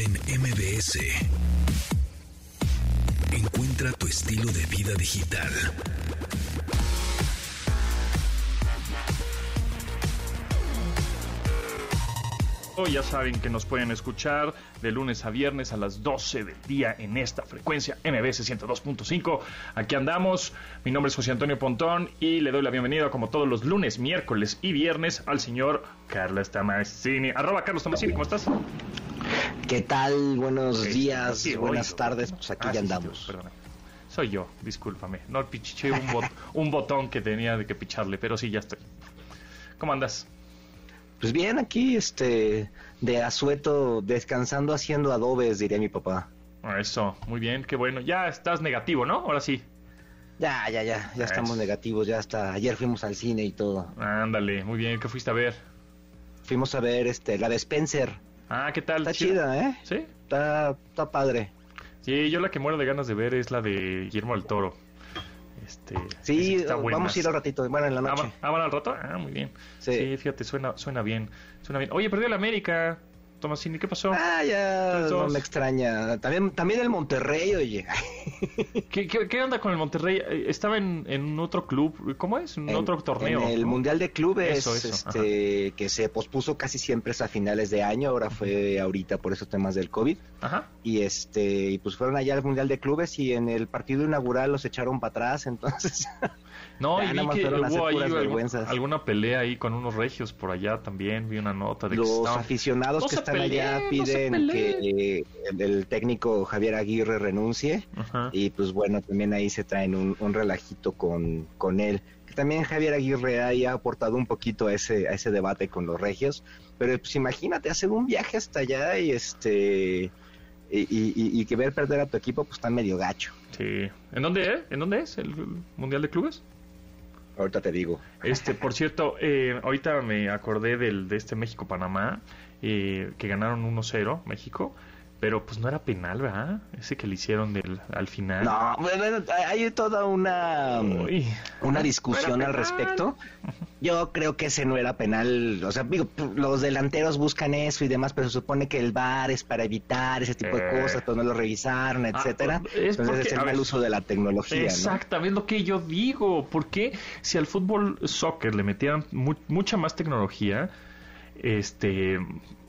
En MBS. Encuentra tu estilo de vida digital. Ya saben que nos pueden escuchar de lunes a viernes a las 12 del día en esta frecuencia MBS 102.5. Aquí andamos. Mi nombre es José Antonio Pontón y le doy la bienvenida, como todos los lunes, miércoles y viernes, al señor Carlos Tomasini. Arroba Carlos Tomasini, ¿cómo estás? ¿Qué tal? Buenos días, sí, buenas tardes. Pues aquí Ah, ya sí, andamos. Soy yo, discúlpame. No piché un, bot- un botón que tenía de que picharle, pero sí, ya estoy. ¿Cómo andas? Pues bien, aquí, este, de asueto, descansando haciendo adobes, diría mi papá. Eso, muy bien, qué bueno. Ya estás negativo, ¿no? Ahora sí. Ya, ya, ya, ya estamos Eso. negativos, ya hasta ayer fuimos al cine y todo. Ándale, muy bien. ¿Qué fuiste a ver? Fuimos a ver, este, la de Spencer. Ah, ¿qué tal? Está chida, ¿eh? ¿Sí? Está, está padre. Sí, yo la que muero de ganas de ver es la de Guillermo del Toro. Este, Sí, está vamos a ir al ratito, bueno, en la Ah, noche. ah, ¿van al rato? Ah, muy bien. Sí. Sí. fíjate, suena, suena bien. Suena bien. Oye, perdió la América. Tomasini, ¿qué pasó? Ah, ya, no me extraña. También, también el Monterrey, oye. ¿Qué, qué, qué onda con el Monterrey? Eh, Estaba en, en otro club. ¿Cómo es? En, En- otro torneo. En el ¿no? Mundial de Clubes, Eso, eso, este, que se pospuso casi siempre es a finales de año, ahora fue ahorita por esos temas del COVID. Ajá. Y este, y pues fueron allá al Mundial de Clubes y en el partido inaugural los echaron para atrás, entonces No, Ya, y vi que hubo ahí algún- alguna pelea ahí con unos regios por allá también. Vi una nota de que los estaban- aficionados No que están peleen, allá piden que eh, el, el técnico Javier Aguirre renuncie Ajá. y pues bueno, también ahí se traen un, un relajito con, con él. Que también Javier Aguirre ahí ha aportado un poquito a ese, a ese debate con los regios, pero pues imagínate hacer un viaje hasta allá y este... Y, y- y- y que ver perder a tu equipo pues está medio gacho. Sí. ¿En dónde es? ¿En dónde es el Mundial de Clubes? Ahorita te digo. Este, por cierto, eh, ahorita me acordé del de este México-Panamá, eh, que ganaron 1-0 México, pero pues no era penal, ¿verdad? Ese que le hicieron del, al final. No, bueno, hay toda una... Uy. una discusión al penal. respecto. Yo creo que ese no era penal. O sea, digo, los delanteros buscan eso y demás, pero se supone que el VAR es para evitar ese tipo Eh. de cosas, pero no lo revisaron, etcétera. es Entonces porque- es el mal ver, uso de la tecnología, Exactamente lo que yo digo. Porque si al fútbol soccer le metieran mu- mucha más tecnología, este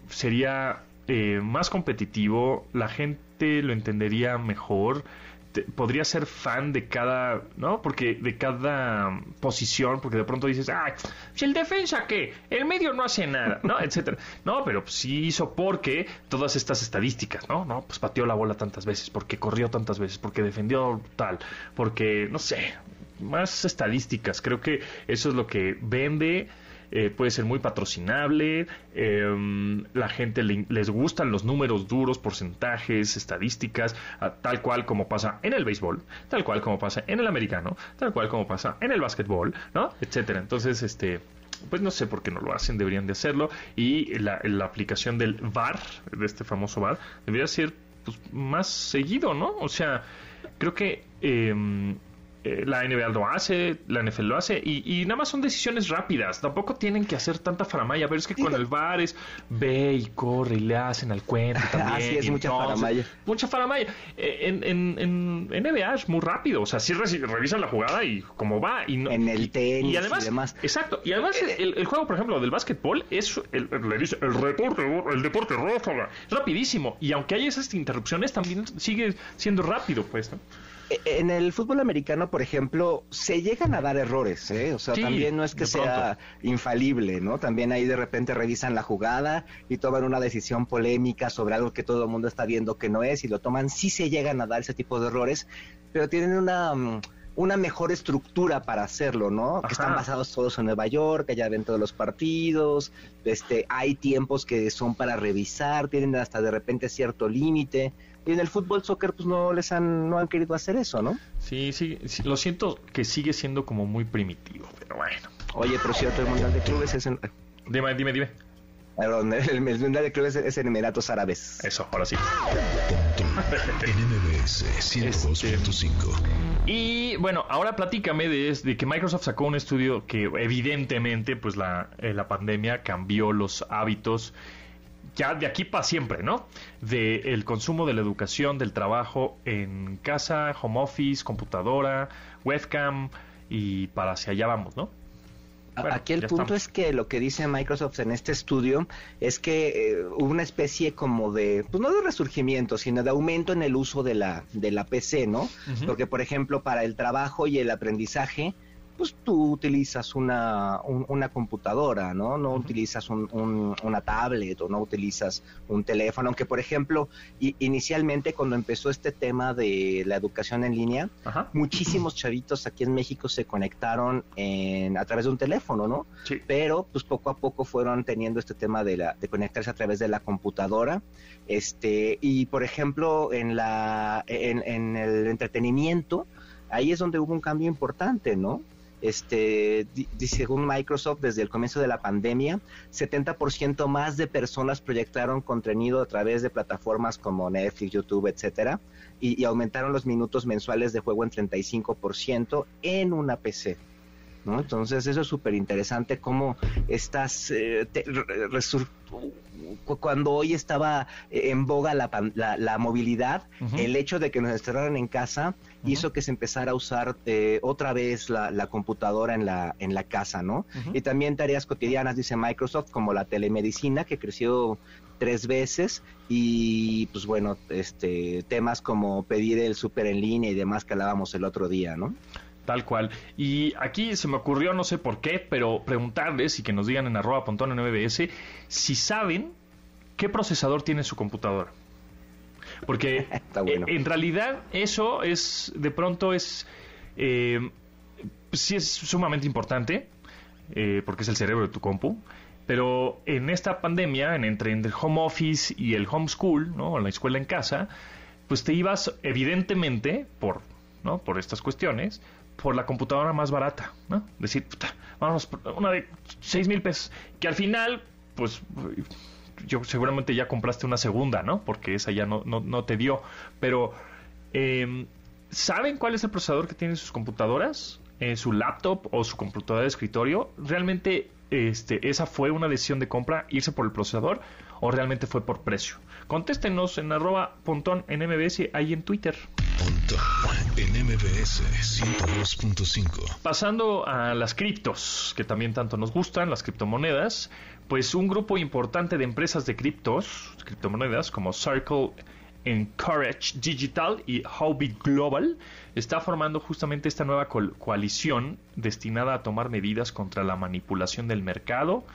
sería eh, más competitivo, la gente lo entendería mejor. te- podría ser fan de cada, ¿no? Porque de cada posición, porque de pronto dices, ah, si el defensa qué, el medio no hace nada, ¿no? Etcétera. No, pero pues, sí hizo porque todas estas estadísticas, ¿no? No, pues pateó la bola tantas veces, porque corrió tantas veces, porque defendió tal, porque, no sé, más estadísticas. Creo que eso es lo que vende. Eh, puede ser muy patrocinable, eh, la gente le- les gustan los números duros, porcentajes, estadísticas, ah, tal cual como pasa en el béisbol, tal cual como pasa en el americano, tal cual como pasa en el básquetbol, ¿no? Etcétera. Entonces, este, pues no sé por qué no lo hacen, deberían de hacerlo. Y la, aplicación del VAR, de este famoso VAR, debería ser pues, más seguido, ¿no? O sea, creo que eh, eh, la NBA lo hace, la NFL lo hace, y, y nada más son decisiones rápidas. Tampoco tienen que hacer tanta faramaya, pero es que con el VAR es ve y corre y le hacen al cuento también. Así es, mucha faramaya. Mucha faramaya. Eh, En, en, en NBA es muy rápido, o sea, sí revisan la jugada y cómo va. Y no- En el tenis y además, y demás. Exacto, y además el, el juego, por ejemplo, del básquetbol es, el, le dice, el deporte, el deporte ráfaga, rapidísimo, y aunque hay esas interrupciones, también sigue siendo rápido, pues, ¿no? Eh, En el fútbol americano, por ejemplo, se llegan a dar errores, ¿eh? O sea, Sí, también no es que sea infalible, ¿no? También ahí de repente revisan la jugada y toman una decisión polémica sobre algo que todo el mundo está viendo que no es y lo toman. Sí se llegan a dar ese tipo de errores, pero tienen una... una mejor estructura para hacerlo, ¿no? Ajá. Que están basados todos en Nueva York, ya ven todos los partidos, este, hay tiempos que son para revisar, tienen hasta de repente cierto límite. Y en el fútbol soccer pues no les han no han querido hacer eso, ¿no? Sí, sí, sí, lo siento que sigue siendo como muy primitivo, pero bueno. Oye, pero cierto, el mundial de clubes es en Dime, dime, dime. Perdón, el, el mundial de clubes es en Emiratos Árabes. Eso, ahora sí. En MBS 102.5. Y bueno, ahora platícame de, de que Microsoft sacó un estudio que evidentemente pues la, eh, la pandemia cambió los hábitos ya de aquí para siempre, ¿no? Del el consumo de la educación, del trabajo en casa, home office, computadora, webcam y para hacia allá vamos, ¿no? Aquí el punto es que lo que dice Microsoft en este estudio es que eh, hubo una especie como de, pues no de resurgimiento, sino de aumento en el uso de la, de la PC, ¿no? Porque, por ejemplo, para el trabajo y el aprendizaje, pues tú utilizas una, una computadora, ¿no? No utilizas un, una tablet o no utilizas un teléfono, aunque por ejemplo, inicialmente cuando empezó este tema de la educación en línea, muchísimos chavitos aquí en México se conectaron en, a través de un teléfono, ¿no? Sí. Pero pues poco a poco fueron teniendo este tema de, la, de conectarse a través de la computadora. Este, y por ejemplo, en, la, en, en el entretenimiento, ahí es donde hubo un cambio importante, ¿no? Este, según Microsoft, desde el comienzo de la pandemia, 70% más de personas proyectaron contenido a través de plataformas como Netflix, YouTube, etcétera, y, aumentaron los minutos mensuales de juego en 35% en una PC. ¿no? Entonces, eso es súper interesante cómo estas eh, cuando hoy estaba eh, en boga la, la, movilidad, el hecho de que nos encerraran en casa hizo que se empezara a usar eh, otra vez la, computadora en la, en la casa, ¿no? Y también tareas cotidianas, dice Microsoft, como la telemedicina, que creció tres veces, y pues bueno, este temas como pedir el súper en línea y demás que hablábamos el otro día, ¿no? Tal cual. Y aquí se me ocurrió, no sé por qué, pero preguntarles y que nos digan en arroba pontón en MBS si saben qué procesador tiene su computadora. Porque eh, en realidad eso es, de pronto es, eh, sí es sumamente importante, eh, porque es el cerebro de tu compu, pero en esta pandemia, en, entre el home office y el homeschool, ¿no? la escuela en casa, pues te ibas evidentemente por, ¿no? por estas cuestiones, por la computadora más barata, ¿no? Decir, puta, vamos, una de seis mil pesos, que al final, pues yo seguramente ya compraste una segunda, ¿no? Porque esa ya no, no, te dio. Pero, eh, ¿saben cuál es el procesador que tienen sus computadoras? Eh, su laptop o su computadora de escritorio. ¿Realmente este, esa fue una decisión de compra, irse por el procesador, o realmente fue por precio? Contéstenos en arroba pontón en MBS, ahí en Twitter. En MBS 102.5. Pasando a las criptos, que también tanto nos gustan, las criptomonedas pues un grupo importante de empresas de criptos, criptomonedas como Circle Encourage Digital y Hobby Global está formando justamente esta nueva coalición destinada a tomar medidas contra la manipulación del mercado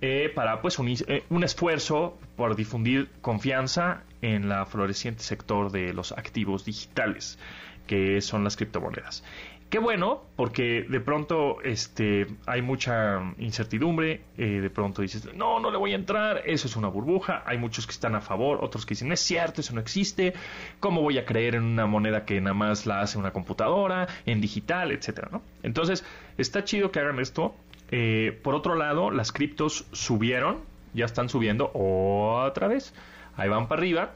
eh, para pues un, eh, un, esfuerzo por difundir confianza en la floreciente sector de los activos digitales que son las criptomonedas. Qué bueno, porque de pronto este, hay mucha incertidumbre, eh, de pronto dices, no, no le voy a entrar, eso es una burbuja, hay muchos que están a favor, otros que dicen, es cierto, eso no existe, ¿cómo voy a creer en una moneda que nada más la hace una computadora, en digital, etcétera, ¿no? Entonces, está chido que hagan esto. Eh, por otro lado, las criptos subieron, ya están subiendo otra vez, ahí van para arriba,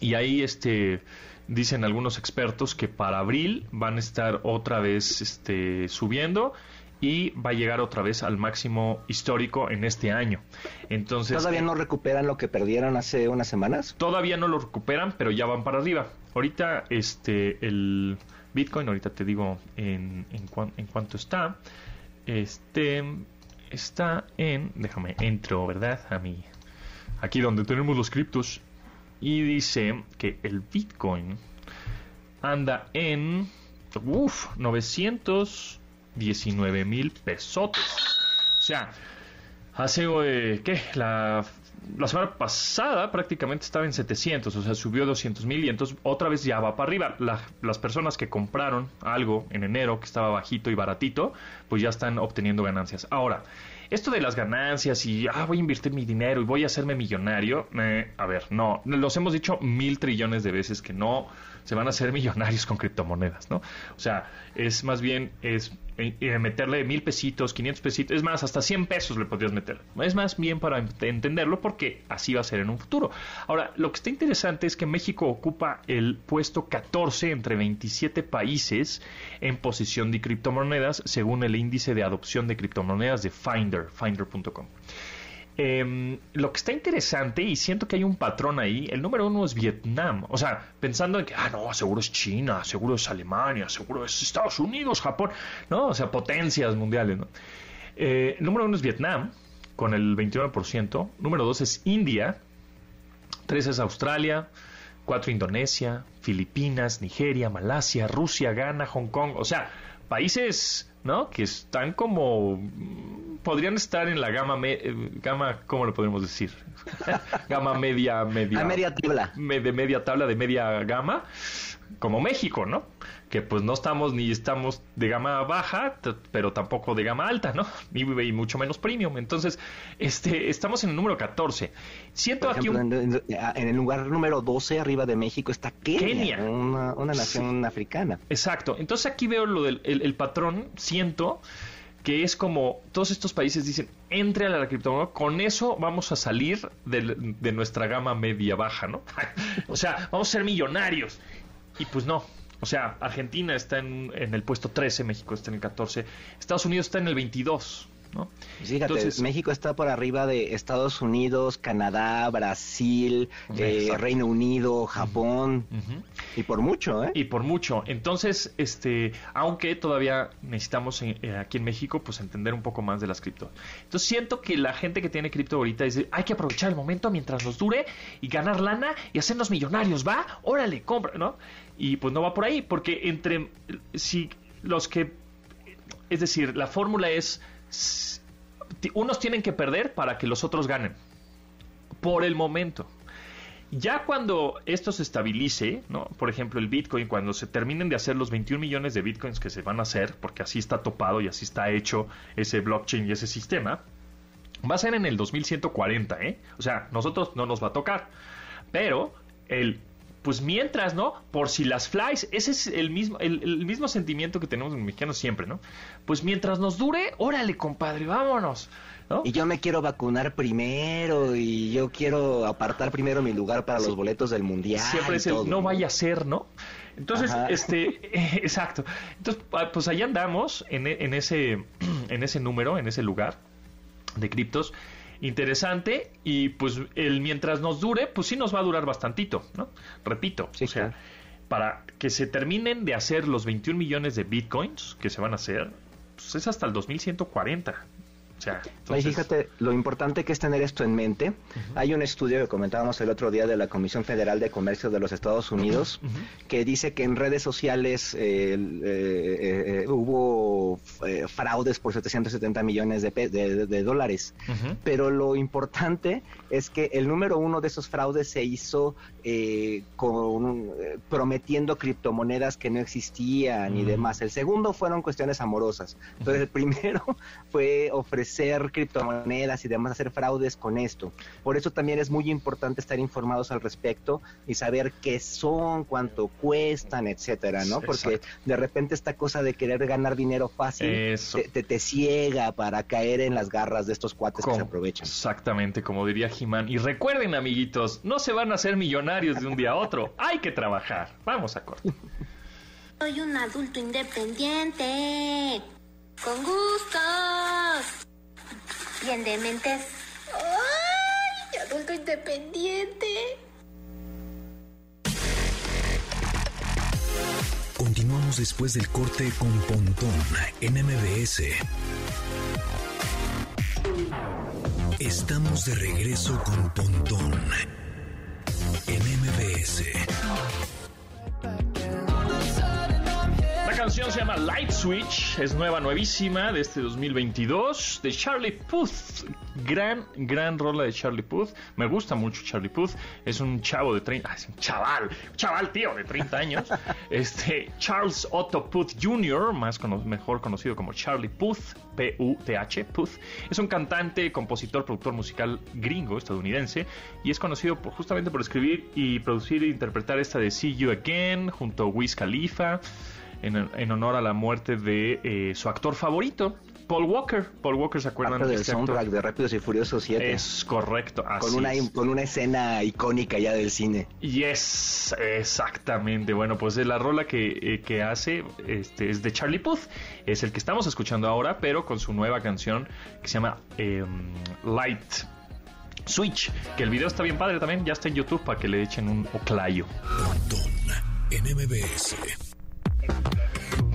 y ahí este dicen algunos expertos que para abril van a estar otra vez este, subiendo y va a llegar otra vez al máximo histórico en este año. Entonces, ¿Todavía no recuperan lo que perdieron hace unas semanas? Todavía no lo recuperan, pero ya van para arriba. Ahorita este el Bitcoin, ahorita te digo en, en, en cuánto está. Este está en, déjame entro, ¿verdad? A mí aquí donde tenemos los criptos y dice que el Bitcoin anda en uf, 919 mil pesotes. O sea, hace, eh, ¿qué? La, la semana pasada prácticamente estaba en 700, o sea, subió 200 mil y entonces otra vez ya va para arriba. las personas que compraron algo en enero que estaba bajito y baratito, pues ya están obteniendo ganancias. Ahora, esto de las ganancias y ah, voy a invertir mi dinero y voy a hacerme millonario, eh, a ver, no, los hemos dicho mil trillones de veces que no se van a hacer millonarios con criptomonedas, ¿no? O sea, es más bien es eh, meterle mil pesitos, 500 pesitos, es más, hasta 100 pesos le podrías meter. Es más bien para entenderlo porque así va a ser en un futuro. Ahora, lo que está interesante es que México ocupa el puesto 14 entre 27 países en posición de criptomonedas según el índice de adopción de criptomonedas de Finder, finder.com. Em, lo que está interesante, y siento que hay un patrón ahí, el número uno es Vietnam. O sea, pensando en que, ah, no, seguro es China, seguro es Alemania, seguro es Estados Unidos, Japón, ¿no? O sea, potencias mundiales, ¿no? Eh, el número uno es Vietnam, con el 29%. Número dos es India. Tres es Australia. Cuatro Indonesia, Filipinas, Nigeria, Malasia, Rusia, Ghana, Hong Kong. O sea, países, ¿no? Que están como podrían estar en la gama eh, gama cómo lo podemos decir gama media media media tabla de media tabla de media gama como México no que pues no estamos ni estamos de gama baja, pero tampoco de gama alta, ¿no? Y, mucho menos premium. Entonces, este, estamos en el número 14. Siento aquí en, el lugar número 12 arriba de México está Kenia, Una, nación africana. Exacto. Entonces aquí veo lo del el, patrón, siento que es como todos estos países dicen, entre a la criptomoneda, con eso vamos a salir de, de nuestra gama media baja, ¿no? o sea, vamos a ser millonarios. Y pues no, o sea, Argentina está en, el puesto 13, México está en el 14, Estados Unidos está en el 22. ¿no? Fíjate, México está por arriba de Estados Unidos, Canadá, Brasil, eh, Reino Unido, Japón, y por mucho, ¿eh? Y por mucho. Entonces, este, aunque todavía necesitamos eh, aquí en México, pues entender un poco más de las cripto. Entonces siento que la gente que tiene cripto ahorita dice, hay que aprovechar el momento mientras nos dure y ganar lana y hacernos millonarios, ¿va? Órale, compra, ¿no? Y pues no va por ahí, porque entre si los que es decir, la fórmula es unos tienen que perder para que los otros ganen. Por el momento. Ya cuando esto se estabilice, ¿no? por ejemplo el Bitcoin, cuando se terminen de hacer los 21 millones de Bitcoins que se van a hacer, porque así está topado y así está hecho ese blockchain y ese sistema, va a ser en el 2140, ¿eh? O sea, nosotros no nos va a tocar. Pero el pues mientras, ¿no? Por si las flies, ese es el mismo, el, mismo sentimiento que tenemos en mexicanos siempre, ¿no? Pues mientras nos dure, órale, compadre, vámonos. ¿no? Y yo me quiero vacunar primero y yo quiero apartar primero mi lugar para los boletos del mundial. Siempre es el no vaya a ser, ¿no? Entonces, este, exacto. Entonces, ah, pues ahí andamos en, en, ese, en ese número, en ese lugar de criptos interesante y pues el mientras nos dure, pues sí nos va a durar bastantito, ¿no? Repito, o sea, para que se terminen de hacer los 21 millones de bitcoins que se van a hacer, pues es hasta el 2140. O sea, fíjate, lo importante que es tener esto en mente. Hay un estudio que comentábamos el otro día de la Comisión Federal de Comercio de los Estados Unidos que dice que en redes sociales eh, eh, eh, hubo fraudes por 770 millones de, dólares. Pero lo importante es que el número uno de esos fraudes se hizo con, prometiendo criptomonedas que no existían y demás. El segundo fueron cuestiones amorosas. Entonces, el primero fue ofrecer ser criptomonedas y demás, hacer fraudes con esto. Por eso también es muy importante estar informados al respecto y saber qué son, cuánto cuestan, etcétera, ¿no? Porque de repente esta cosa de querer ganar dinero fácil te, te, ciega para caer en las garras de estos cuates que se aprovechan. Exactamente, como diría Jimán. Y recuerden, amiguitos, no se van a hacer millonarios de un día a otro. Hay que trabajar. Vamos a corte. Soy un adulto independiente. Con gustos bien dementes. ¡Ay! Adulto independiente. Continuamos después del corte con Pontón en MBS. Estamos de regreso con Pontón en MBS canción se llama Light Switch, es nueva, nuevísima, de este 2022, de Charlie Puth. Gran, gran rola de Charlie Puth. Me gusta mucho Charlie Puth. Es un chavo de 30, es un chaval, chaval tío de 30 años. este, Charles Otto Puth Jr., más mejor conocido como Charlie Puth, P-U-T-H, Puth. Es un cantante, compositor, productor musical gringo, estadounidense, y es conocido por, justamente por escribir y producir e interpretar esta de See You Again, junto a Wiz Khalifa en, honor a la muerte de eh, su actor favorito, Paul Walker. Paul Walker, ¿se acuerdan? Parte del este soundtrack de Rápidos y Furiosos 7. Es correcto. con, una, con una escena icónica ya del cine. Yes, exactamente. Bueno, pues la rola que, eh, hace este, es de Charlie Puth. Es el que estamos escuchando ahora, pero con su nueva canción que se llama em, Light Switch, que el video está bien padre también, ya está en YouTube para que le echen un oclayo. Pontón en MBS.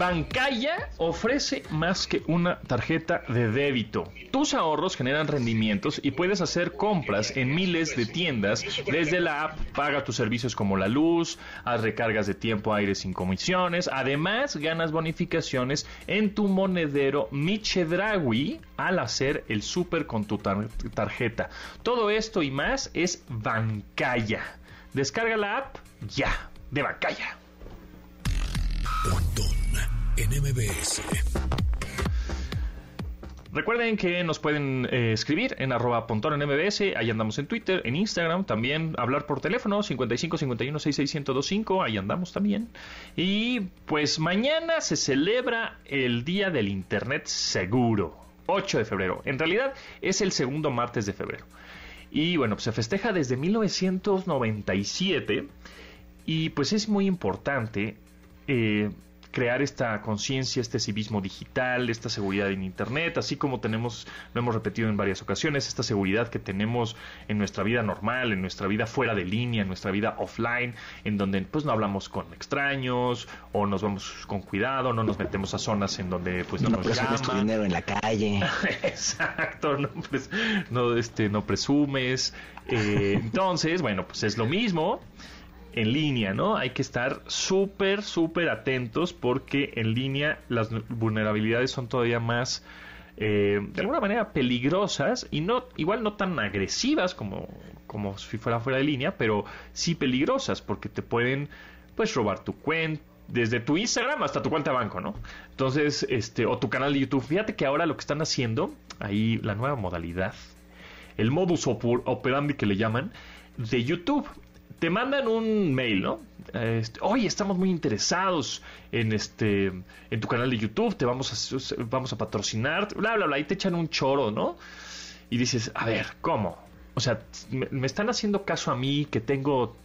Bancaya ofrece más que una tarjeta de débito. Tus ahorros generan rendimientos y puedes hacer compras en miles de tiendas desde la app. Paga tus servicios como la luz, haz recargas de tiempo aire sin comisiones. Además, ganas bonificaciones en tu monedero Michedrawi al hacer el súper con tu tar- tarjeta. Todo esto y más es Bancaya. Descarga la app ya de Bancaya. En MBS. Recuerden que nos pueden eh, escribir en arroba pontón en MBS, ahí andamos en Twitter, en Instagram, también hablar por teléfono 55 51 66 1025, ahí andamos también. Y pues mañana se celebra el Día del Internet Seguro, 8 de febrero. En realidad es el segundo martes de febrero. Y bueno, pues se festeja desde 1997 y pues es muy importante eh, crear esta conciencia, este civismo digital, esta seguridad en Internet, así como tenemos, lo hemos repetido en varias ocasiones, esta seguridad que tenemos en nuestra vida normal, en nuestra vida fuera de línea, en nuestra vida offline, en donde pues no hablamos con extraños o nos vamos con cuidado, no nos metemos a zonas en donde pues no, No nos presumes tu dinero en la calle. Exacto, no, pres- no, este, no presumes. Eh, entonces, bueno, pues es lo mismo en línea, ¿no? Hay que estar súper, súper atentos porque en línea las vulnerabilidades son todavía más, eh, de alguna manera, peligrosas y no, igual no tan agresivas como, como si fuera fuera de línea, pero sí peligrosas porque te pueden, pues, robar tu cuenta desde tu Instagram hasta tu cuenta de banco, ¿no? Entonces, este, o tu canal de YouTube. Fíjate que ahora lo que están haciendo, ahí la nueva modalidad, el modus operandi que le llaman, de YouTube. Te mandan un mail, ¿no? Este, Oye, estamos muy interesados en este en tu canal de YouTube, te vamos a vamos a patrocinar, bla bla bla, y te echan un choro, ¿no? Y dices, a ver, ¿cómo? O sea, me están haciendo caso a mí que tengo,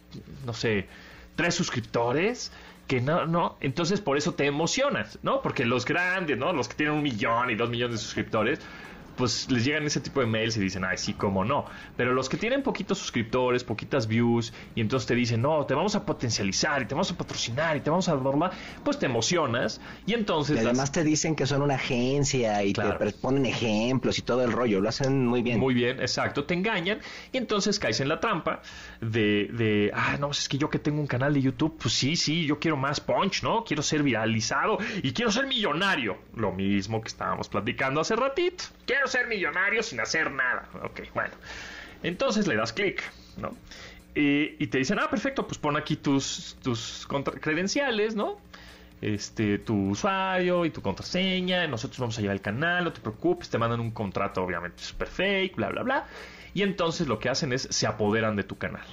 no sé, tres suscriptores, que no, no, entonces por eso te emocionas, ¿no? Porque los grandes, ¿no? Los que tienen un millón y dos millones de suscriptores, pues les llegan ese tipo de mails y dicen, ay, sí, cómo no. Pero los que tienen poquitos suscriptores, poquitas views, y entonces te dicen, no, te vamos a potencializar y te vamos a patrocinar y te vamos a bla, bla, bla", pues te emocionas y entonces... Y las- además te dicen que son una agencia y Claro. te ponen ejemplos y todo el rollo. Lo hacen muy bien. Muy bien, exacto, te engañan y entonces caes en la trampa de, de, ah, no, es que yo que tengo un canal de YouTube, pues sí, sí, yo quiero más punch, ¿no? Quiero ser viralizado y quiero ser millonario. Lo mismo que estábamos platicando hace ratito. Quiero ser millonario sin hacer nada. Ok, bueno. Entonces le das clic, ¿no? Y, te dicen, ah, perfecto, pues pon aquí tus, tus credenciales, ¿no? este, tu usuario y tu contraseña, nosotros vamos a llevar el canal, no te preocupes, te mandan un contrato obviamente super fake, bla, bla, bla. Y entonces lo que hacen es se apoderan de tu canal.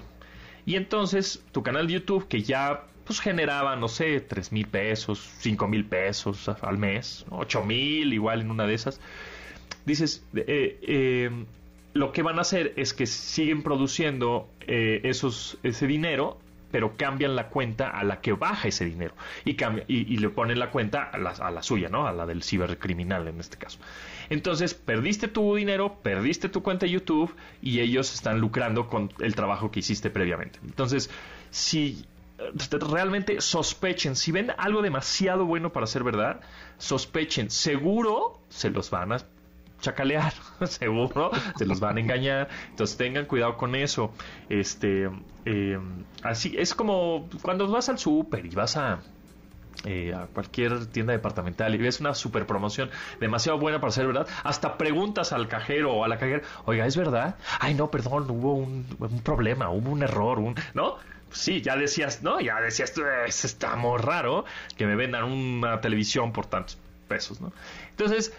Y entonces tu canal de YouTube que ya pues generaba, no sé, 3 mil pesos, 5 mil pesos al mes, 8 mil igual en una de esas, dices, eh, eh, lo que van a hacer es que siguen produciendo eh, esos, ese dinero, pero cambian la cuenta a la que baja ese dinero y, cambia, y, le ponen la cuenta a la, a la suya, ¿no? A la del cibercriminal en este caso. Entonces, perdiste tu dinero, perdiste tu cuenta de YouTube y ellos están lucrando con el trabajo que hiciste previamente. Entonces, si eh, realmente sospechen, si ven algo demasiado bueno para ser verdad, sospechen, seguro se los van a chacalear, seguro se los van a engañar, entonces tengan cuidado con eso. Este, eh, así es como cuando vas al súper y vas a eh, a cualquier tienda departamental y ves una super promoción demasiado buena para ser verdad, hasta preguntas al cajero o a la cajera, oiga, ¿es verdad? Ay, no, perdón, hubo un, un problema, hubo un error, un, ¿no? Sí, ya decías, ¿no? Ya decías, "Es- está muy raro que me vendan una televisión por tantos pesos, ¿no? Entonces,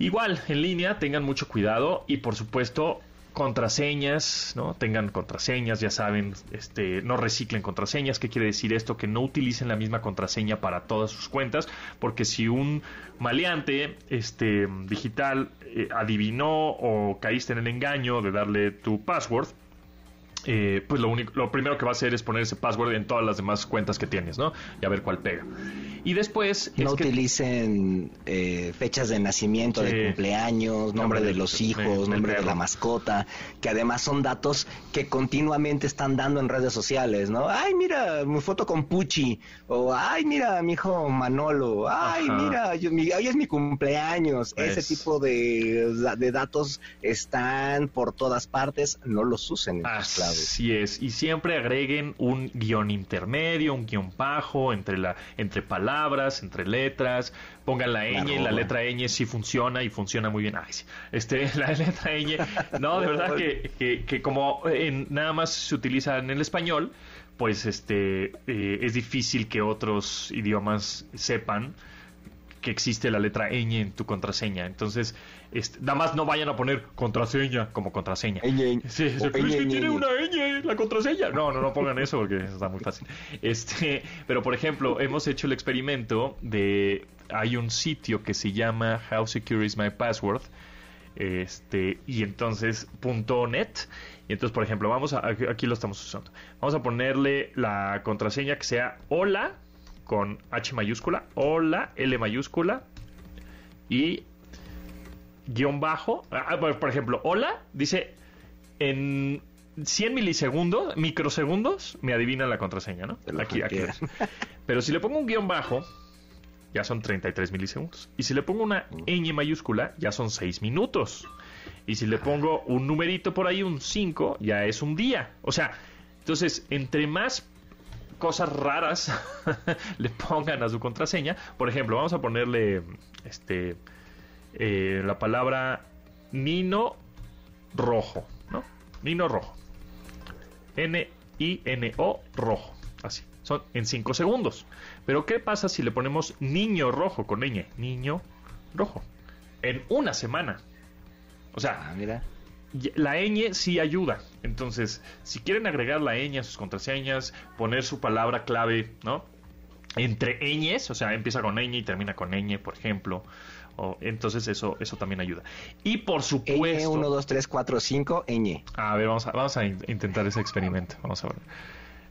igual, en línea, tengan mucho cuidado y por supuesto, contraseñas, ¿no? Tengan contraseñas, ya saben, este, no reciclen contraseñas. ¿Qué quiere decir esto? Que no utilicen la misma contraseña para todas sus cuentas, porque si un maleante este, digital eh, adivinó o caíste en el engaño de darle tu password, eh, pues lo, único, lo primero que va a hacer es poner ese password en todas las demás cuentas que tienes, ¿no? Y a ver cuál pega. Y después... No que- utilicen eh, fechas de nacimiento, Sí. de cumpleaños, nombre de los hijos, nombre de la mascota, que además son datos que continuamente están dando en redes sociales, ¿no? Ay, mira, mi foto con Pucci, o ay, mira, mi hijo Manolo, ay, Ajá. mira, yo- mi- hoy es mi cumpleaños. Ese Es- tipo de, de datos están por todas partes, no los usen en claves. Así es, y siempre agreguen un guion intermedio, un guion bajo entre la entre palabras, entre letras, pongan la ñ, la, arroba. letra ñ sí funciona y funciona muy bien. Ay, sí. Este, la letra ñ, no, de verdad que, que, que como en, nada más se utiliza en el español, pues este eh, es difícil que otros idiomas sepan que existe la letra ñ en tu contraseña. Entonces, este, nada más no vayan a poner contraseña como contraseña. Ñ. Sí, es que ñ, tiene ñ. una ñ la contraseña. No, no, no pongan eso porque está muy fácil. Este, pero por ejemplo, hemos hecho el experimento de hay un sitio que se llama How Secure is My Password. Este, y entonces punto .net. Y entonces, por ejemplo, vamos a aquí lo estamos usando. Vamos a ponerle la contraseña que sea hola con H mayúscula, hola L mayúscula y guion bajo. Ah, por ejemplo, hola, dice en 100 milisegundos, microsegundos, me adivina la contraseña, ¿no? Aquí, aquí. Pero si le pongo un guion bajo, ya son 33 milisegundos. Y si le pongo una ñ mayúscula, ya son 6 minutos. Y si le pongo un numerito por ahí, un 5, ya es un día. O sea, entonces, entre más cosas raras le pongan a su contraseña, por ejemplo, vamos a ponerle este eh, la palabra Nino rojo, ¿no? Nino rojo. N-I-N-O rojo. Así. Son en 5 segundos. Pero ¿qué pasa si le ponemos niño rojo con ñ? Niño rojo. En una semana. O sea, Ah, mira. la ñ sí ayuda. Entonces, si quieren agregar la ñ a sus contraseñas, poner su palabra clave, ¿no? Entre ñes, o sea, empieza con ñ y termina con ñ, por ejemplo. O, entonces eso, eso también ayuda. Y por supuesto... Ñ, 1, 2, 3, 4, 5, ñ. A ver, vamos a, vamos a in- intentar ese experimento. Vamos a ver.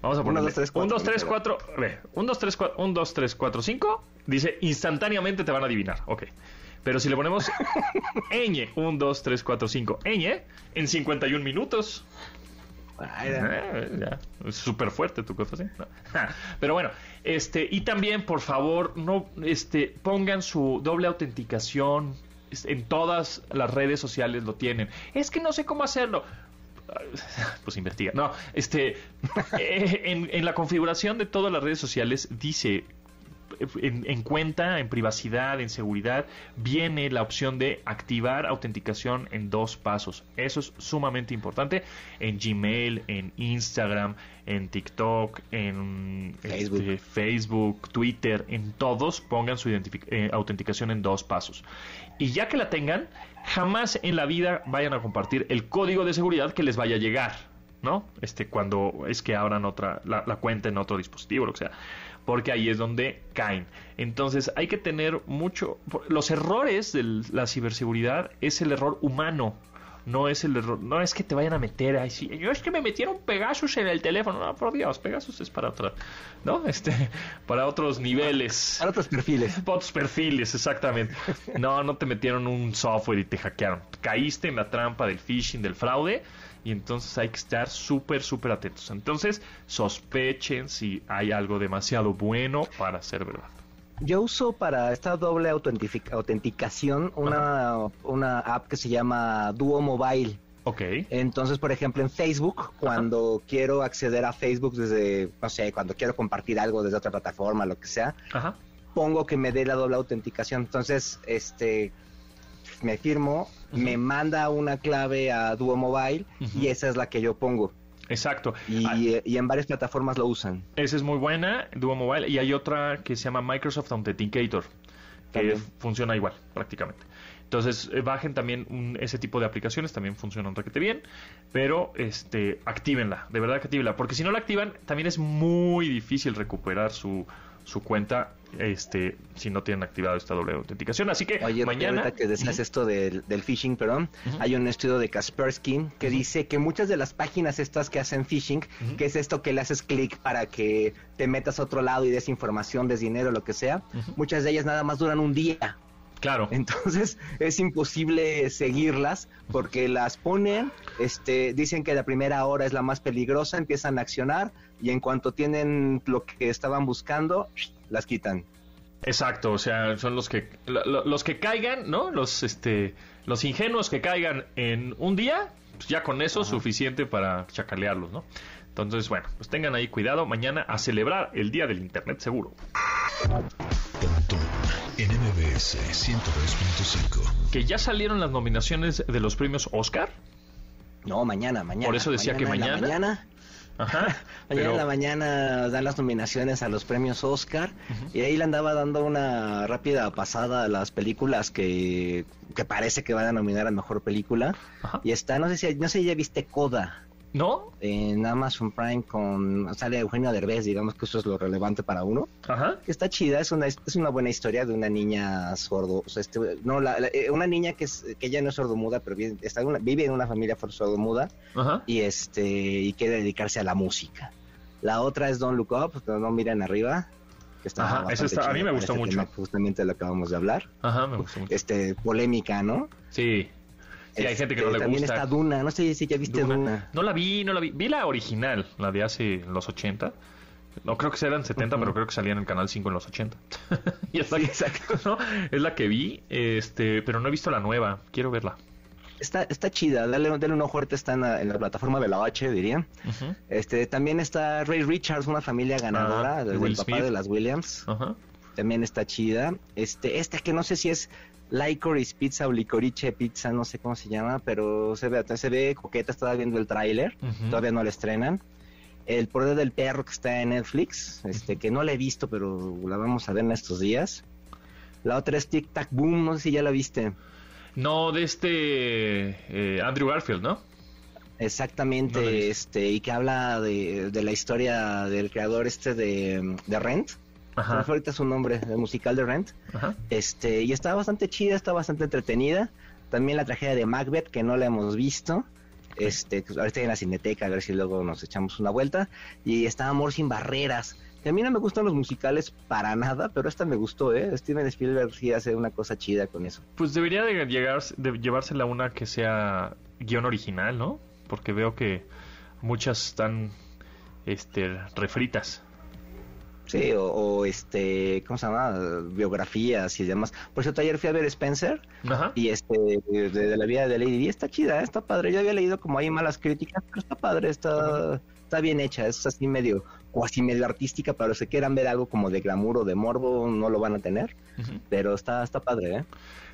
Vamos a Uno, ponerle dos, tres, 1, cuatro, 2, 3, espera. 4. Ve, 1, 2, 3, 4, 1, 2, 3, 4, 5. Dice instantáneamente te van a adivinar. Ok. Pero si le ponemos ñ, 1, 2, 3, 4, 5, ñ, en 51 minutos. Súper fuerte tu cosa, ¿sí? No. Pero bueno, este, y también, por favor, no, este, pongan su doble autenticación. Es- En todas las redes sociales lo tienen. Es que no sé cómo hacerlo. Pues investiga. No, este, eh, en, en la configuración de todas las redes sociales dice en, en cuenta, en privacidad, en seguridad, viene la opción de activar autenticación en dos pasos. Eso es sumamente importante en Gmail, en Instagram, en TikTok, en Facebook. este, Facebook, Twitter, en todos pongan su eh, autenticación en dos pasos. Y ya que la tengan, jamás en la vida vayan a compartir el código de seguridad que les vaya a llegar. ¿no? Este, cuando es que abran otra, la, la cuenta en otro dispositivo, lo que sea. Porque ahí es donde caen. Entonces hay que tener mucho. Los errores de la ciberseguridad es el error humano. No es el error. No es que te vayan a meter. Ay, sí, yo es que me metieron Pegasus en el teléfono. No, por Dios, Pegasus es para otra. ¿No? Este, para otros niveles. Para otros perfiles. Para otros perfiles, exactamente. No, no te metieron un software y te hackearon. Caíste en la trampa del phishing, del fraude y entonces hay que estar súper, súper atentos. Entonces, sospechen si hay algo demasiado bueno para ser verdad. Yo uso para esta doble autenticación una, una app que se llama Duo Mobile. Ok. Entonces, por ejemplo, en Facebook, cuando quiero acceder a Facebook desde, no sé, cuando quiero compartir algo desde otra plataforma, lo que sea, Ajá. pongo que me dé la doble autenticación. Entonces, este, me firmo, me manda una clave a Duo Mobile y esa es la que yo pongo. Exacto. Y, Ah, y en varias plataformas lo usan. Esa es muy buena, Duo Mobile. Y hay otra que se llama Microsoft Authenticator, que funciona igual, prácticamente. Entonces, eh, bajen también un- ese tipo de aplicaciones, también funcionan requete bien, pero este, actívenla, de verdad que actívenla, porque si no la activan, también es muy difícil recuperar su, su cuenta este si no tienen activado esta doble autenticación. Así que Oye, mañana ahorita que decías esto del, del phishing, perdón, hay un estudio de Kaspersky que dice que muchas de las páginas estas que hacen phishing, que es esto que le haces clic para que te metas a otro lado y des información, des dinero, lo que sea, muchas de ellas nada más duran un día. Claro. Entonces es imposible seguirlas porque las ponen, este, dicen que la primera hora es la más peligrosa, empiezan a accionar y en cuanto tienen lo que estaban buscando, las quitan. Exacto, o sea, son los que lo- lo- los que caigan, ¿no? Los este los ingenuos que caigan en un día, pues ya con eso es suficiente para chacalearlos, ¿no? Entonces, bueno, pues tengan ahí cuidado mañana a celebrar el Día del Internet seguro. Pontón en MBS 102.5. Que ya salieron las nominaciones de los premios Oscar. No, mañana, mañana. Por eso decía que en la mañana. mañana Ajá. Mañana pero- en la mañana dan las nominaciones a los premios Oscar y ahí le andaba dando una rápida pasada a las películas que, que parece que van a nominar a mejor película. Ajá. Y está, no sé si no sé si ya viste Coda ¿No? en Amazon Prime con sale Eugenio Derbez, digamos que eso es lo relevante para uno. Ajá. Está chida, es una es una buena historia de una niña sordo, o sea, este, no la- la- eh, una niña que es que ella no es sordomuda, pero vive, está en una- vive en una familia sordomuda Ajá. y este y quiere dedicarse a la música. La otra es Don't Look Up, no, miren arriba. Que está Ajá, está- a mí me gustó este mucho. justamente lo acabamos de hablar. Ajá, me gustó mucho. Este, polémica, ¿no? Sí. Sí, hay gente que no Este, le También gusta. está Duna, no sé si ya viste Duna. Duna. No la vi, no la vi. Vi la original, la de hace los 80. No creo que eran 70, pero creo que salía en el canal 5 en los 80. y es la, Sí, que, exacto. ¿no? es la que vi, este, pero no he visto la nueva. Quiero verla. Está, está chida, dale, dale un ojo, ahorita está en la, en la plataforma de la H, diría. Ujú. Este, también está Ray Richards, una familia ganadora, Ah, de del papá Smith. de las Williams. Ajá. También está chida. Este, esta que no sé si es Licorice Pizza o Licorice Pizza, no sé cómo se llama, pero se ve, se ve coqueta, estaba viendo el tráiler, todavía no la estrenan. El poder del perro que está en Netflix, este, que no la he visto, pero la vamos a ver en estos días. La otra es Tic Tac Boom, no sé si ya la viste. No, de este eh, Andrew Garfield, ¿no? Exactamente, No este, y que habla de, de la historia del creador este de, de Rent. Ajá. Ahorita su nombre, el musical de Rent. Ajá. Este, y está bastante chida, está bastante entretenida. También la tragedia de Macbeth, que no la hemos visto. Este, pues, ahorita en la cineteca, a ver si luego nos echamos una vuelta. Y está Amor sin barreras. Que a mí no me gustan los musicales para nada, pero esta me gustó, ¿eh? Steven Spielberg sí hace una cosa chida con eso. Pues debería de, llegar, de llevársela una que sea guion original, ¿no? Porque veo que muchas están este, refritas. Sí, o, o, este, ¿cómo se llama? Biografías y demás. Por cierto, ayer fui a ver Spencer Ajá. y este, de, de la vida de Lady Di, está chida, ¿eh? está padre. Yo había leído como hay malas críticas, pero está padre, está, está bien hecha, es así medio, cuasi medio artística, para los que quieran ver algo como de glamour o de morbo, no lo van a tener, pero está, está padre, ¿eh?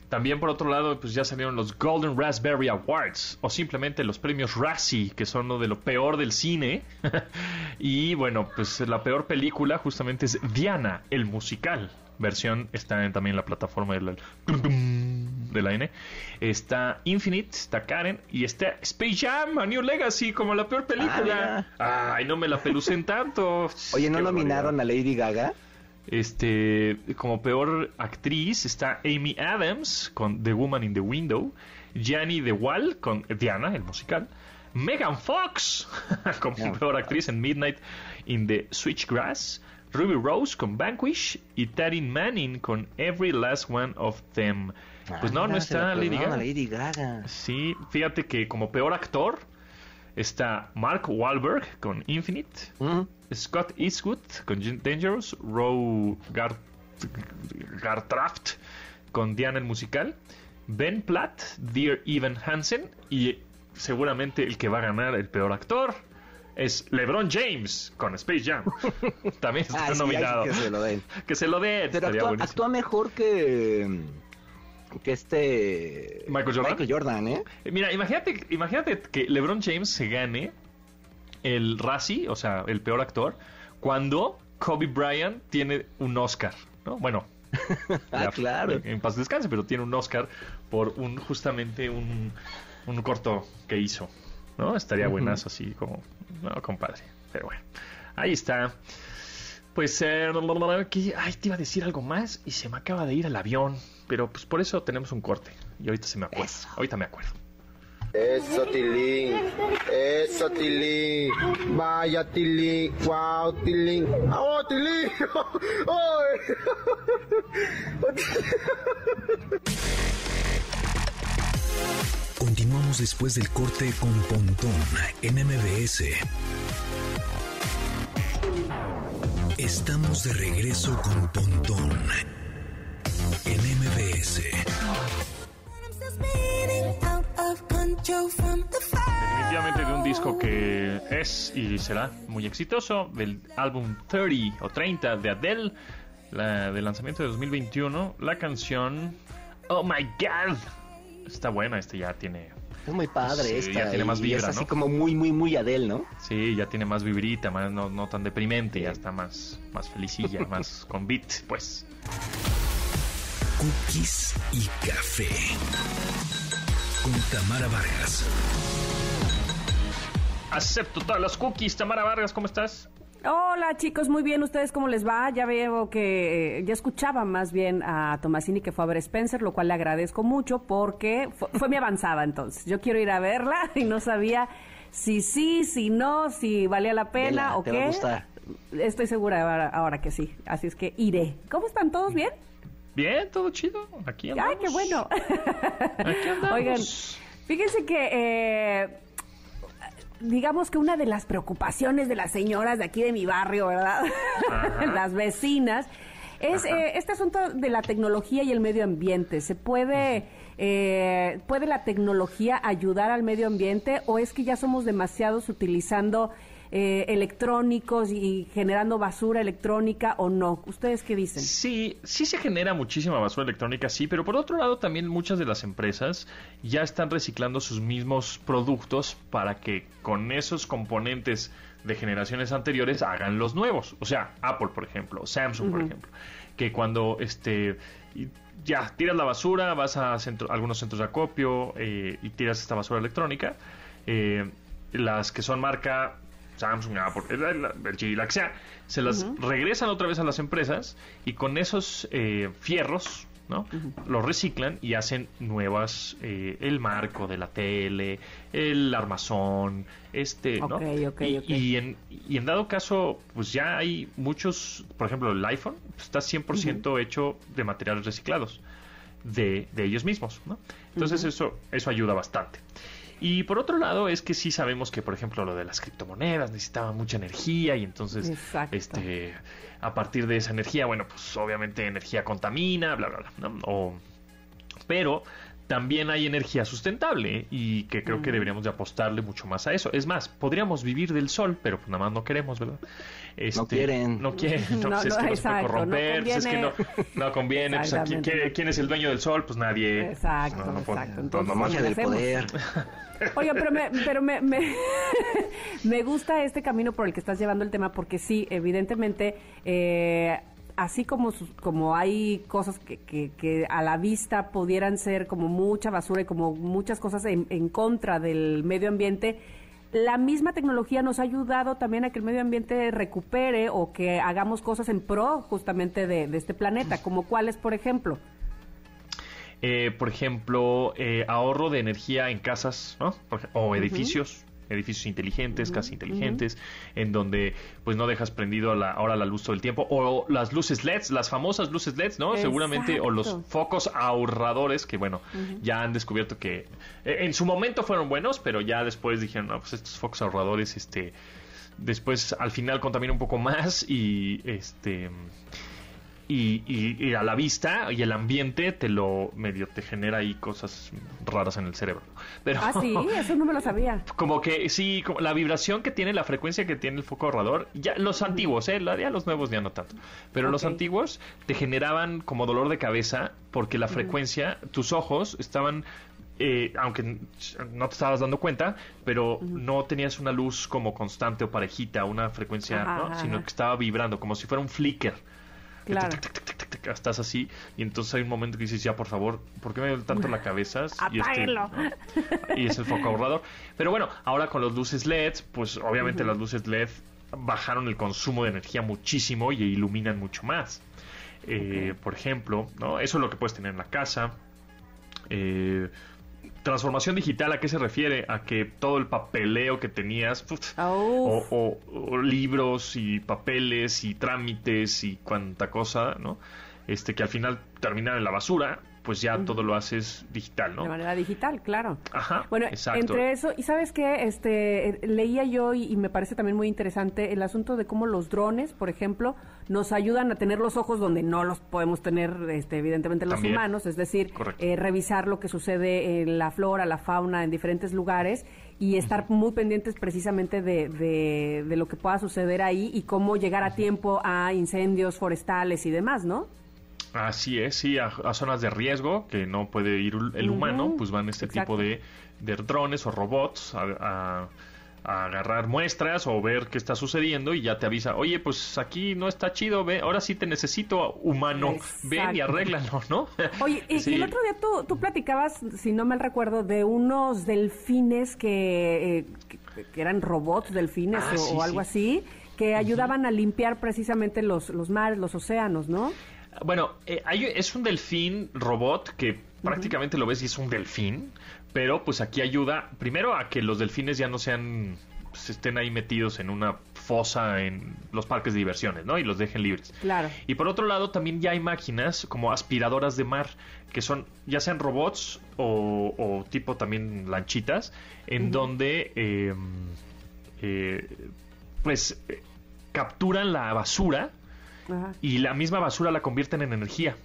También por otro lado, pues ya salieron los Golden Raspberry Awards o simplemente los premios Razzie, que son lo de lo peor del cine. y bueno, pues la peor película justamente es Diana, el musical. Versión está en- también en la plataforma de la, de la N. Está Infinite, está Karen y está Space Jam, A New Legacy como la peor película. Ay, no me la pelucen tanto. Oye, ¿no Qué nominaron a Lady Gaga? Este, como peor actriz está Amy Adams con The Woman in the Window, Gianni De Wall con Diana, el musical, Megan Fox como Yeah. peor actriz en Midnight in the Switchgrass, Ruby Rose con Vanquish y Taryn Manning con Every Last One of Them. Pues no, Ah, no la está Lady Gaga. Lady Gaga. Sí, fíjate que como peor actor está Mark Wahlberg con Infinite. Scott Eastwood con Dangerous, Roe Gar Gartraft con Diana el musical, Ben Platt, Dear Evan Hansen y seguramente el que va a ganar el peor actor es LeBron James con Space Jam. También está Ah, sí, nominado. que se lo den. Que se lo dé. Pero actúa mejor que que este Michael Jordan. Michael Jordan, ¿eh? Mira, imagínate, imagínate que LeBron James se gane el Razzie, o sea, el peor actor, cuando Kobe Bryant tiene un Oscar, ¿no? Bueno, Ah, claro. En paz descanse, pero tiene un Oscar por un justamente un, un corto que hizo, ¿no? Estaría Ujú. buenazo así como, no, compadre. Pero bueno, ahí está. Pues, eh, que- ay, te iba a decir algo más y se me acaba de ir el avión. Pero pues por eso tenemos un corte. Y ahorita se me acuerda. Ahorita me acuerdo. Eso, Tilín. Eso, Tilín. Vaya, Tilín. Wow, Tilín. ¡Oh, Tilín! Continuamos después del corte con Pontón en MBS. Estamos de regreso con Pontón en MBS. Definitivamente de un disco que es y será muy exitoso, del álbum 30 o 30 de Adele, la, del lanzamiento de 2021, la canción Oh My God. Está buena, este ya tiene, Es muy padre Sí, esta. ya tiene más y vibra, es así ¿no? como muy, muy, muy Adele, ¿no? sí, ya tiene más vibrita, más, no, no tan deprimente, ya está más, más felicilla, más con beat, pues. Cookies y café. Con Tamara Vargas. Acepto todas las cookies, Tamara Vargas, ¿cómo estás? Hola chicos, muy bien, ¿ustedes cómo les va? Ya veo que eh, ya escuchaba más bien a Tomasini que fue a ver Spencer, lo cual le agradezco mucho porque fue, fue mi avanzada entonces. Yo quiero ir a verla y no sabía si sí, si no, si valía la pena Vela, o te qué. va a gustar. Estoy segura ahora, ahora que sí, así es que iré. ¿Cómo están todos bien? Bien, todo chido, aquí andamos. Ay, qué bueno. Aquí andamos. Oigan, fíjense que eh, digamos que una de las preocupaciones de las señoras de aquí de mi barrio, ¿verdad? Las vecinas, es eh, este asunto de la tecnología y el medio ambiente. ¿Se puede, eh, puede la tecnología ayudar al medio ambiente o es que ya somos demasiados utilizando eh, electrónicos y generando basura electrónica o no? ¿Ustedes qué dicen? Sí, sí se genera muchísima basura electrónica, sí, pero por otro lado también muchas de las empresas ya están reciclando sus mismos productos para que con esos componentes de generaciones anteriores hagan los nuevos. O sea, Apple, por ejemplo, Samsung, por ejemplo, que cuando este ya tiras la basura, vas a centro- algunos centros de acopio eh, y tiras esta basura electrónica, eh, las que son marca Samsung, Apple, el- la que sea, se las regresan otra vez a las empresas y con esos eh, fierros, ¿no? Los reciclan y hacen nuevas, eh, el marco de la tele, el armazón, este, ¿no? Ok, ok, y, y en, y en dado caso, pues ya hay muchos, por ejemplo, el iPhone está 100% hecho de materiales reciclados de, de ellos mismos, ¿no? Entonces eso, eso ayuda bastante. Y por otro lado es que sí sabemos que, por ejemplo, lo de las criptomonedas necesitaba mucha energía y entonces, Exacto. este, a partir de esa energía, bueno, pues obviamente energía contamina, bla, bla, bla, ¿no? O- pero también hay energía sustentable y que creo que deberíamos de apostarle mucho más a eso. Es más, podríamos vivir del sol, pero pues nada más no queremos, ¿verdad? Este, quieren. No quieren, no, No, pues es no, que puede exacto, no corromper, pues es que no, conviene. no conviene. Pues, ¿a quién, es el dueño del sol? Pues nadie. Exacto, No, no puede- exacto. no, Entonces, nomás- Magia del hacemos? poder. Oiga, pero me, pero me, me, me gusta este camino por el que estás llevando el tema porque sí, evidentemente, eh, así como, sus- como hay cosas que, que, que a la vista pudieran ser como mucha basura y como muchas cosas en, en contra del medio ambiente, la misma tecnología nos ha ayudado también a que el medio ambiente recupere o que hagamos cosas en pro justamente de, de este planeta, como cuáles, por ejemplo. Eh, por ejemplo, eh, ahorro de energía en casas, o edificios, edificios inteligentes, casas inteligentes, en donde pues no dejas prendido la, ahora la luz todo el tiempo, o las luces LEDs, las famosas luces LEDs, ¿no? Seguramente, o los focos ahorradores, que bueno, ya han descubierto que eh, en su momento fueron buenos, pero ya después dijeron, no, pues estos focos ahorradores, este, después al final contaminan un poco más y este y, y- y a la vista y el ambiente te lo medio te genera ahí cosas raras en el cerebro. Pero Ah, sí, eso no me lo sabía. como que sí, como la vibración que tiene, la frecuencia que tiene el foco ahorrador, ya los antiguos, eh, ya los nuevos ya no tanto, pero los antiguos te generaban como dolor de cabeza porque la frecuencia, tus ojos estaban eh, aunque no te estabas dando cuenta, pero no tenías una luz como constante o parejita, una frecuencia, Ajá, ¿no? ajá, sino ajá. que estaba vibrando, como si fuera un flicker. Claro. estás así y entonces hay un momento que dices ya por favor ¿por qué me duele tanto la cabeza? Y, este, y es el foco ahorrador pero bueno ahora con las luces LED pues obviamente las luces LED bajaron el consumo de energía muchísimo y iluminan mucho más. Eh, Por ejemplo, ¿no? eso es lo que puedes tener en la casa. Eh, transformación digital, ¿a qué se refiere? A que todo el papeleo que tenías, Ah, o, o- o libros y papeles y trámites y cuanta cosa, ¿no? Este que al final terminan en la basura, pues ya todo lo haces digital, ¿no? De manera digital, claro. Ajá, Bueno, exacto. entre eso, y sabes qué, este, eh, leía yo y, y me parece también muy interesante el asunto de cómo los drones, por ejemplo, nos ayudan a tener los ojos donde no los podemos tener, este, evidentemente los También. humanos, es decir, eh, revisar lo que sucede en la flora, la fauna, en diferentes lugares y estar muy pendientes precisamente de, de, de lo que pueda suceder ahí y cómo llegar a tiempo a incendios forestales y demás, ¿no? Así es, sí, a, a zonas de riesgo que no puede ir el humano, pues van este exacto. tipo de, de drones o robots a, a- a agarrar muestras o ver qué está sucediendo y ya te avisa, oye, pues aquí no está chido, ve, ahora sí te necesito humano, ven y arréglalo, ¿no? Oye, y, Sí. el otro día tú, tú platicabas, si no mal recuerdo, de unos delfines que, eh, que, que eran robots delfines Ah, o, sí, o algo sí. así, que ayudaban a limpiar precisamente los, los mares, los océanos, ¿no? Bueno, eh, hay- es un delfín robot que prácticamente lo ves y es un delfín, pero pues aquí ayuda primero a que los delfines ya no sean pues, estén ahí metidos en una fosa en los parques de diversiones, ¿no? Y los dejen libres. Claro. Y por otro lado también ya hay máquinas como aspiradoras de mar que son ya sean robots o, o tipo también lanchitas en donde eh, eh, pues eh, capturan la basura Ajá. y la misma basura la convierten en energía.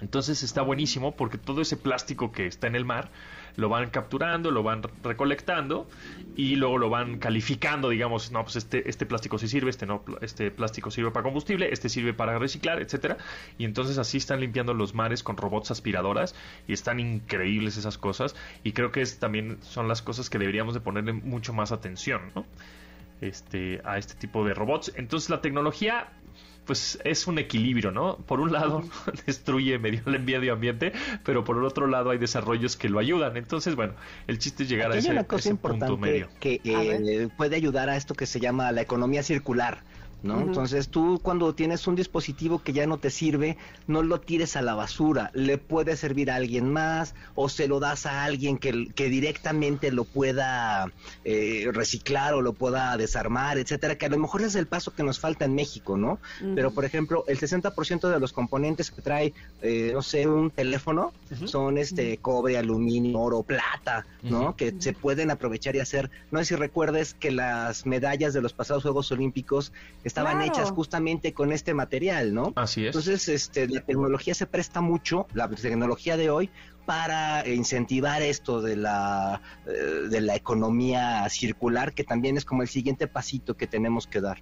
Entonces está buenísimo porque todo ese plástico que está en el mar lo van capturando, lo van recolectando y luego lo van calificando, digamos, no, pues este, este plástico sí sirve, este no, este plástico sirve para combustible, este sirve para reciclar, etcétera. Y entonces así están limpiando los mares con robots aspiradoras y están increíbles esas cosas y creo que es, también son las cosas que deberíamos de ponerle mucho más atención, ¿no? Este, a este tipo de robots. Entonces la tecnología pues es un equilibrio, ¿no? Por un lado destruye medio el medio ambiente, pero por el otro lado hay desarrollos que lo ayudan. Entonces, bueno, el chiste es llegar Aquí a hay ese, una cosa ese punto importante medio. que eh, puede ayudar a esto que se llama la economía circular. ¿No? Entonces tú cuando tienes un dispositivo que ya no te sirve, no lo tires a la basura, le puede servir a alguien más o se lo das a alguien que, que directamente lo pueda eh, reciclar o lo pueda desarmar, etcétera, que a lo mejor es el paso que nos falta en México, ¿no? Pero por ejemplo, el 60% de los componentes que trae, eh, no sé, un teléfono son este cobre, aluminio, oro, plata, ¿no? Que se pueden aprovechar y hacer. No sé si recuerdes que las medallas de los pasados Juegos Olímpicos estaban Claro. hechas justamente con este material, ¿no? Así es. Entonces, este, la tecnología se presta mucho, la tecnología de hoy, para incentivar esto de la, eh, de la economía circular, que también es como el siguiente pasito que tenemos que dar.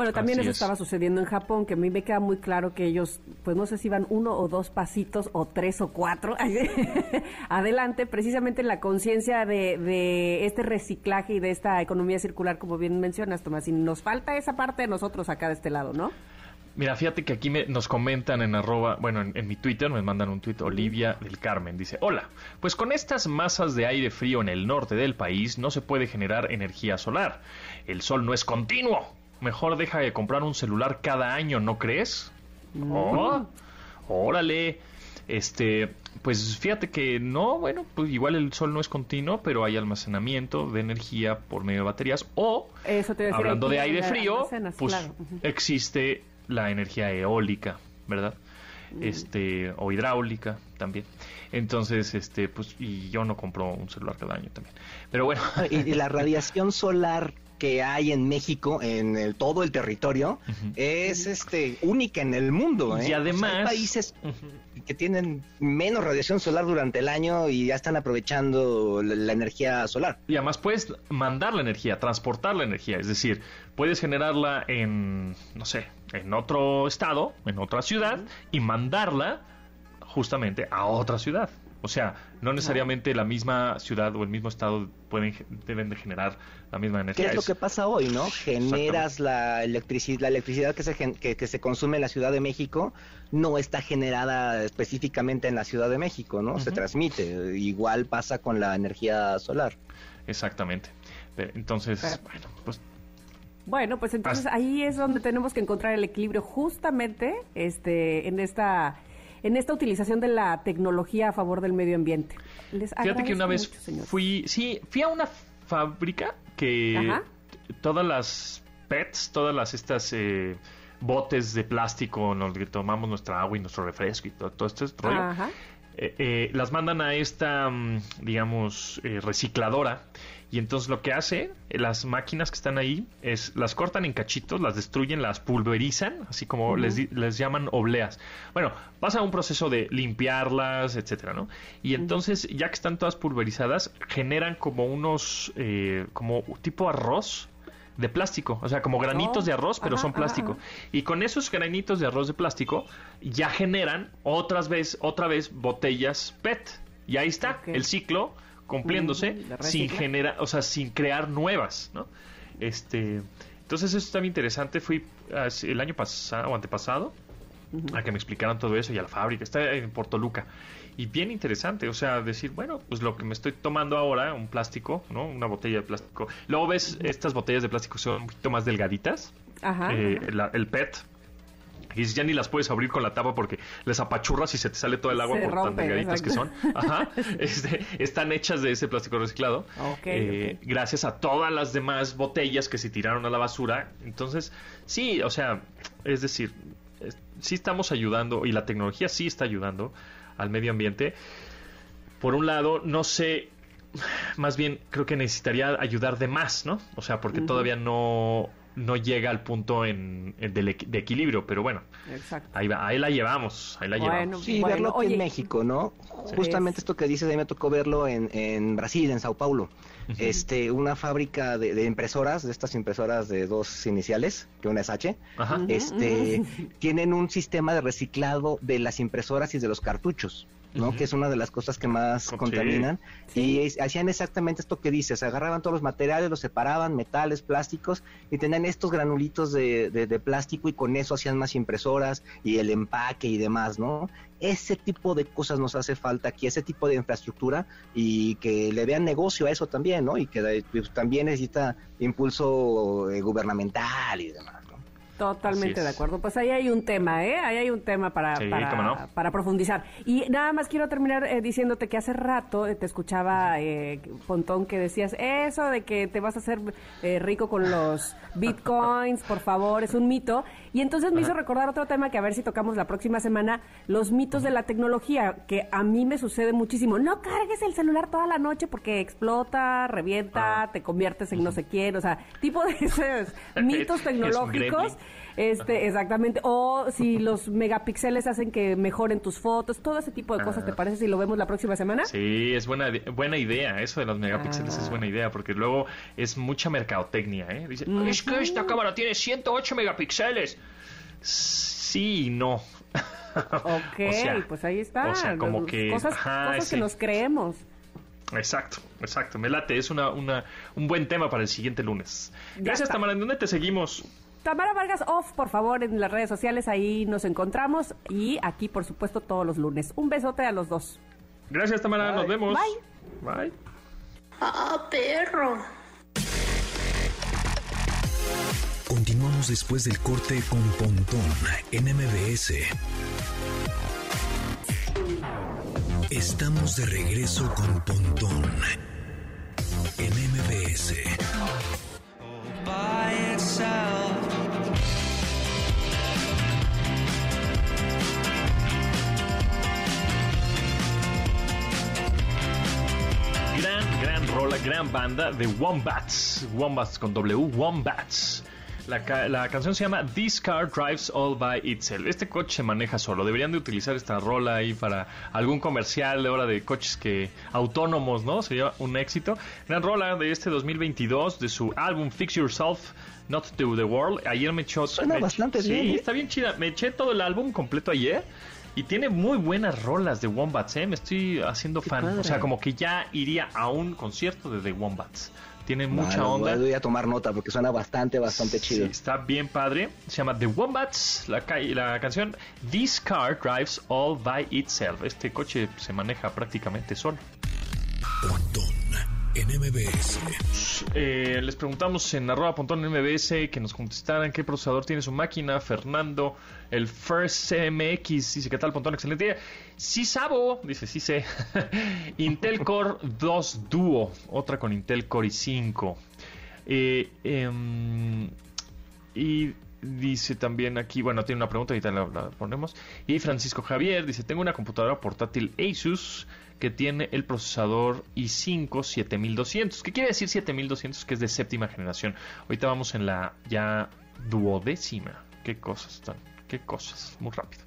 Bueno, también Así eso es. estaba sucediendo en Japón, que a mí me queda muy claro que ellos, pues no sé si van uno o dos pasitos, o tres o cuatro, adelante, precisamente en la conciencia de, de este reciclaje y de esta economía circular, como bien mencionas, Tomás. Y nos falta esa parte de nosotros acá de este lado, ¿no? Mira, fíjate que aquí me- nos comentan en arroba, bueno, en, en mi Twitter me mandan un tuit, Olivia del Carmen, dice, hola, pues con estas masas de aire frío en el norte del país no se puede generar energía solar. El sol no es continuo. Mejor deja de comprar un celular cada año, ¿no crees? Oh, órale. Este, pues fíjate que no, bueno, pues igual el sol no es continuo, pero hay almacenamiento de energía por medio de baterías o Eso te hablando de aire frío, pues claro. Existe la energía eólica, ¿verdad? Mm. Este, o hidráulica también. Entonces, este, pues, y yo no compro un celular cada año también. Pero bueno, y, y la radiación solar que hay en México, en el- todo el territorio, es este única en el mundo. ¿eh? Y además- O sea, hay países que tienen menos radiación solar durante el año y ya están aprovechando la, la energía solar. y además puedes mandar la energía, transportar la energía, es decir, puedes generarla en, no sé, en otro estado, en otra ciudad, y mandarla justamente a otra ciudad. O sea, no necesariamente la misma ciudad o el mismo estado pueden deben de generar la misma ¿Qué energía. es lo que pasa hoy, no? Generas la electricidad, la electricidad que se, que, que se consume en la Ciudad de México no está generada específicamente en la Ciudad de México, ¿no? Se transmite. Igual pasa con la energía solar. Exactamente. Entonces, Pero- bueno, pues Bueno, pues entonces ahí es donde tenemos que encontrar el equilibrio justamente este en esta en esta utilización de la tecnología a favor del medio ambiente. Les Fíjate que una vez mucho, fui, sí, fui a una fábrica que Ajá. todas las PETs, todas las estas eh, botes de plástico en los que tomamos nuestra agua y nuestro refresco y todo, todo este rollo, Ajá. eh, eh, las mandan a esta, mm, digamos, eh, recicladora. Y entonces lo que hace, eh, las máquinas que están ahí, es las cortan en cachitos, las destruyen, las pulverizan, así como les, les llaman obleas. Bueno, pasa un proceso de limpiarlas, etcétera, ¿no? Y entonces, ya que están todas pulverizadas, generan como unos, eh, como tipo arroz de plástico, o sea, como granitos Oh, de arroz, pero ajá, son ajá, plástico. ajá. Y con esos granitos de arroz de plástico ya generan otras vez, otra vez botellas PET. Y ahí está el ciclo cumpliéndose Mm, sin generar, o sea, sin crear nuevas, ¿no? Este, entonces eso está bien interesante. Fui hace- el año pasado o antepasado a que me explicaran todo eso y a la fábrica. Está en Portoluca. Y bien interesante, o sea, decir, bueno, pues lo que me estoy tomando ahora, un plástico, ¿no? Una botella de plástico. Luego ves, estas botellas de plástico son un poquito más delgaditas. Ajá. Eh, la- el PET. Y ya ni las puedes abrir con la tapa porque les apachurras y se te sale todo el agua Se por tan rompe, delgaditas que son. Ajá. Este, están hechas de ese plástico reciclado. Eh, ok. Gracias a todas las demás botellas que se tiraron a la basura. Entonces, sí, o sea, es decir, es- sí estamos ayudando y la tecnología sí está ayudando al medio ambiente. Por un lado, no sé, más bien creo que necesitaría ayudar de más, ¿no? O sea, porque todavía no, no llega al punto en, en del equi- de equilibrio, pero bueno, Exacto. ahí, va, ahí la llevamos, ahí la Bueno, llevamos. Sí, Bueno, verlo aquí oye. en México, ¿no? Justamente esto que dices, a mí me tocó verlo en, en Brasil, en Sao Paulo. Este, una fábrica de, de impresoras, de estas impresoras de dos iniciales, que una es H, Ajá. este, tienen un sistema de reciclado de las impresoras y de los cartuchos. ¿No? Que es una de las cosas que más contaminan. Y hacían exactamente esto que dices agarraban todos los materiales los separaban metales plásticos y tenían estos granulitos de, de- de plástico y con eso hacían más impresoras y el empaque y demás no ese tipo de cosas nos hace falta aquí ese tipo de infraestructura y que le vean negocio a eso también no y que eh, pues, también necesita impulso eh, gubernamental y demás. Totalmente de acuerdo. Pues ahí hay un tema, ¿eh? Ahí hay un tema para, Sí, para, cómo no. para profundizar. Y nada más quiero terminar eh, diciéndote que hace rato eh, te escuchaba, eh, Pontón, que decías eso de que te vas a hacer eh, rico con los bitcoins, por favor, es un mito. Y entonces me hizo recordar otro tema que a ver si tocamos la próxima semana, los mitos de la tecnología, que a mí me sucede muchísimo. No cargues el celular toda la noche porque explota, revienta, Ah. te conviertes en no sé quién, o sea, tipo de esos mitos tecnológicos. Este, exactamente. O si los megapíxeles hacen que mejoren tus fotos, todo ese tipo de cosas, ¿te parece si lo vemos la próxima semana? Ah. Sí, es buena, buena idea. Eso de los megapíxeles Ah. es buena idea, porque luego es mucha mercadotecnia, ¿eh? Dice, es que esta cámara tiene 108 megapíxeles. Sí y no. Ok, O sea, pues ahí está. o sea, como Los- que, Cosas, ajá, cosas que nos creemos. Exacto, exacto. Me late. Es una, una, un buen tema para el siguiente lunes. Ya Gracias, está. Tamara. ¿En dónde te seguimos? Tamara Vargas Off, por favor, en las redes sociales, ahí nos encontramos. Y aquí, por supuesto, todos los lunes. Un besote a los dos. Gracias, Tamara. Nos vemos. Bye. Bye. Ah, perro. Continuamos después del corte con Pontón en MBS. Estamos de regreso con Pontón en MBS. Gran, rola, gran banda de Wombats. Wombats con W, Wombats. La, ca- la canción se llama This Car Drives All By Itself. Este coche se maneja solo. Deberían de utilizar esta rola ahí para algún comercial de hora de coches que autónomos, ¿no? Sería un éxito. Gran rola de este 2022 de su álbum Fix Yourself. Not to the World. Ayer me echó. Suena me- bastante sí, bien, ¿eh? está bien chida. Me eché todo el álbum completo ayer. Y tiene muy buenas rolas de Wombats, ¿eh? Me estoy haciendo fan. O sea, como que ya iría a un concierto de The Wombats. Tiene mucha Bueno, onda. Voy a tomar nota porque suena bastante, bastante chido. Sí, está bien padre. Se llama The Wombats. La, ca- la canción This Car Drives All By Itself. Este coche se maneja prácticamente solo. Pontón en MBS. Eh, les preguntamos en arroba pontón MBS que nos contestaran qué procesador tiene su máquina. Fernando, el First CMX, dice, ¿qué tal, Pontón? Excelente día. Sí sabo, dice, sí sé. Intel Core 2 Duo, otra con Intel Core i5. Eh, em, y dice también aquí, bueno, tiene una pregunta, ahorita la, la ponemos. Y Francisco Javier dice, tengo una computadora portátil Asus que tiene el procesador i5 7200. ¿Qué quiere decir 7200? Que es de séptima generación. Ahorita vamos en la ya duodécima. Qué cosas están, qué cosas, muy rápido.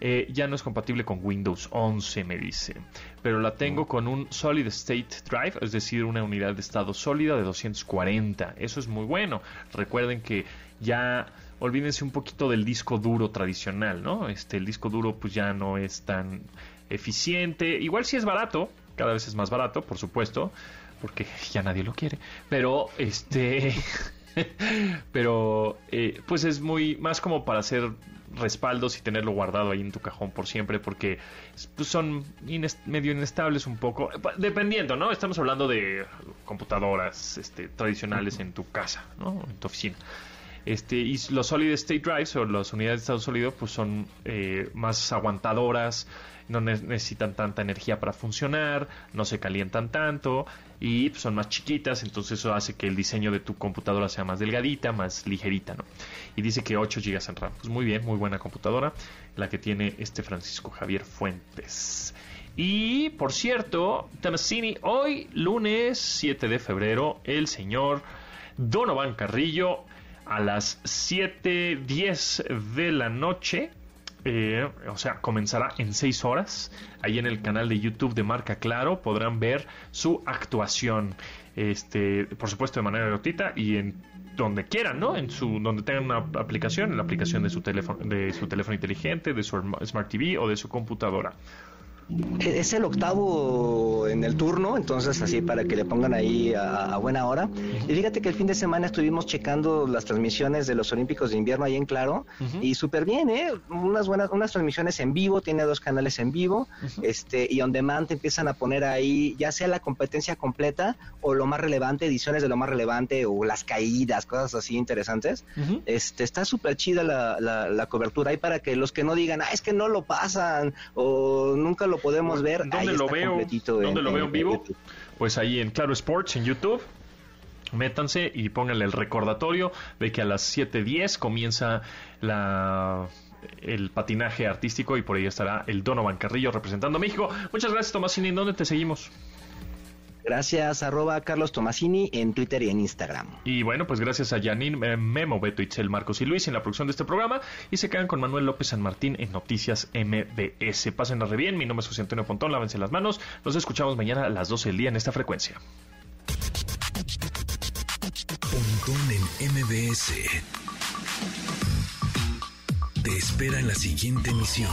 Eh, ya no es compatible con Windows 11, me dice. Pero la tengo con un Solid State Drive, es decir, una unidad de estado sólida de 240. Eso es muy bueno. Recuerden que ya olvídense un poquito del disco duro tradicional, ¿no? Este, el disco duro pues ya no es tan eficiente. Igual si es barato, cada vez es más barato, por supuesto, porque ya nadie lo quiere. Pero este, pero eh, pues es muy más como para hacer respaldos y tenerlo guardado ahí en tu cajón por siempre porque pues, son medio inestables un poco. Dependiendo no estamos hablando de computadoras este, tradicionales en tu casa no en tu oficina este, y los solid state drives o las unidades de estado sólido pues son eh, más aguantadoras no necesitan tanta energía para funcionar, no se calientan tanto y son más chiquitas, entonces eso hace que el diseño de tu computadora sea más delgadita, más ligerita, ¿no? Y dice que 8 GB en RAM. Pues muy bien, muy buena computadora, la que tiene este Francisco Javier Fuentes. Y por cierto, Tennessee, hoy lunes 7 de febrero, el señor Donovan Carrillo a las 7.10 de la noche eh, o sea, comenzará en 6 horas. Ahí en el canal de YouTube de Marca Claro podrán ver su actuación. Este, por supuesto de manera gratuita y en donde quieran, ¿no? En su donde tengan una aplicación, en la aplicación de su teléfono de su teléfono inteligente, de su Smart TV o de su computadora. Es el octavo en el turno, entonces así para que le pongan ahí a, buena hora. Y fíjate que el fin de semana estuvimos checando las transmisiones de los Olímpicos de Invierno ahí en Claro y súper bien, ¿eh? Unas buenas, unas transmisiones en vivo, tiene dos canales en vivo, este y on demand te empiezan a poner ahí ya sea la competencia completa o lo más relevante, ediciones de lo más relevante o las caídas, cosas así interesantes. Este está súper chida la, la, cobertura ahí para que los que no digan, ah, es que no lo pasan o nunca lo podemos ver. ¿Dónde lo veo? ¿Dónde lo veo en vivo? Pues ahí en Claro Sports, en YouTube. Métanse y pónganle el recordatorio de que a las 7.10 comienza la el patinaje artístico y por ahí estará el Donovan Carrillo representando a México. Muchas gracias, Tomasini. ¿En dónde te seguimos? Gracias, arroba Carlos Tomasini en Twitter y en Instagram. Y bueno, pues gracias a Janine, eh, Memo, Beto, Itzel, Marcos y Luis en la producción de este programa. Y se quedan con Manuel López San Martín en Noticias MBS. Pasen re bien, mi nombre es José Antonio Pontón, lávense las manos. Nos escuchamos mañana a las 12 del día en esta frecuencia. Pontón en MBS. Te espera en la siguiente emisión.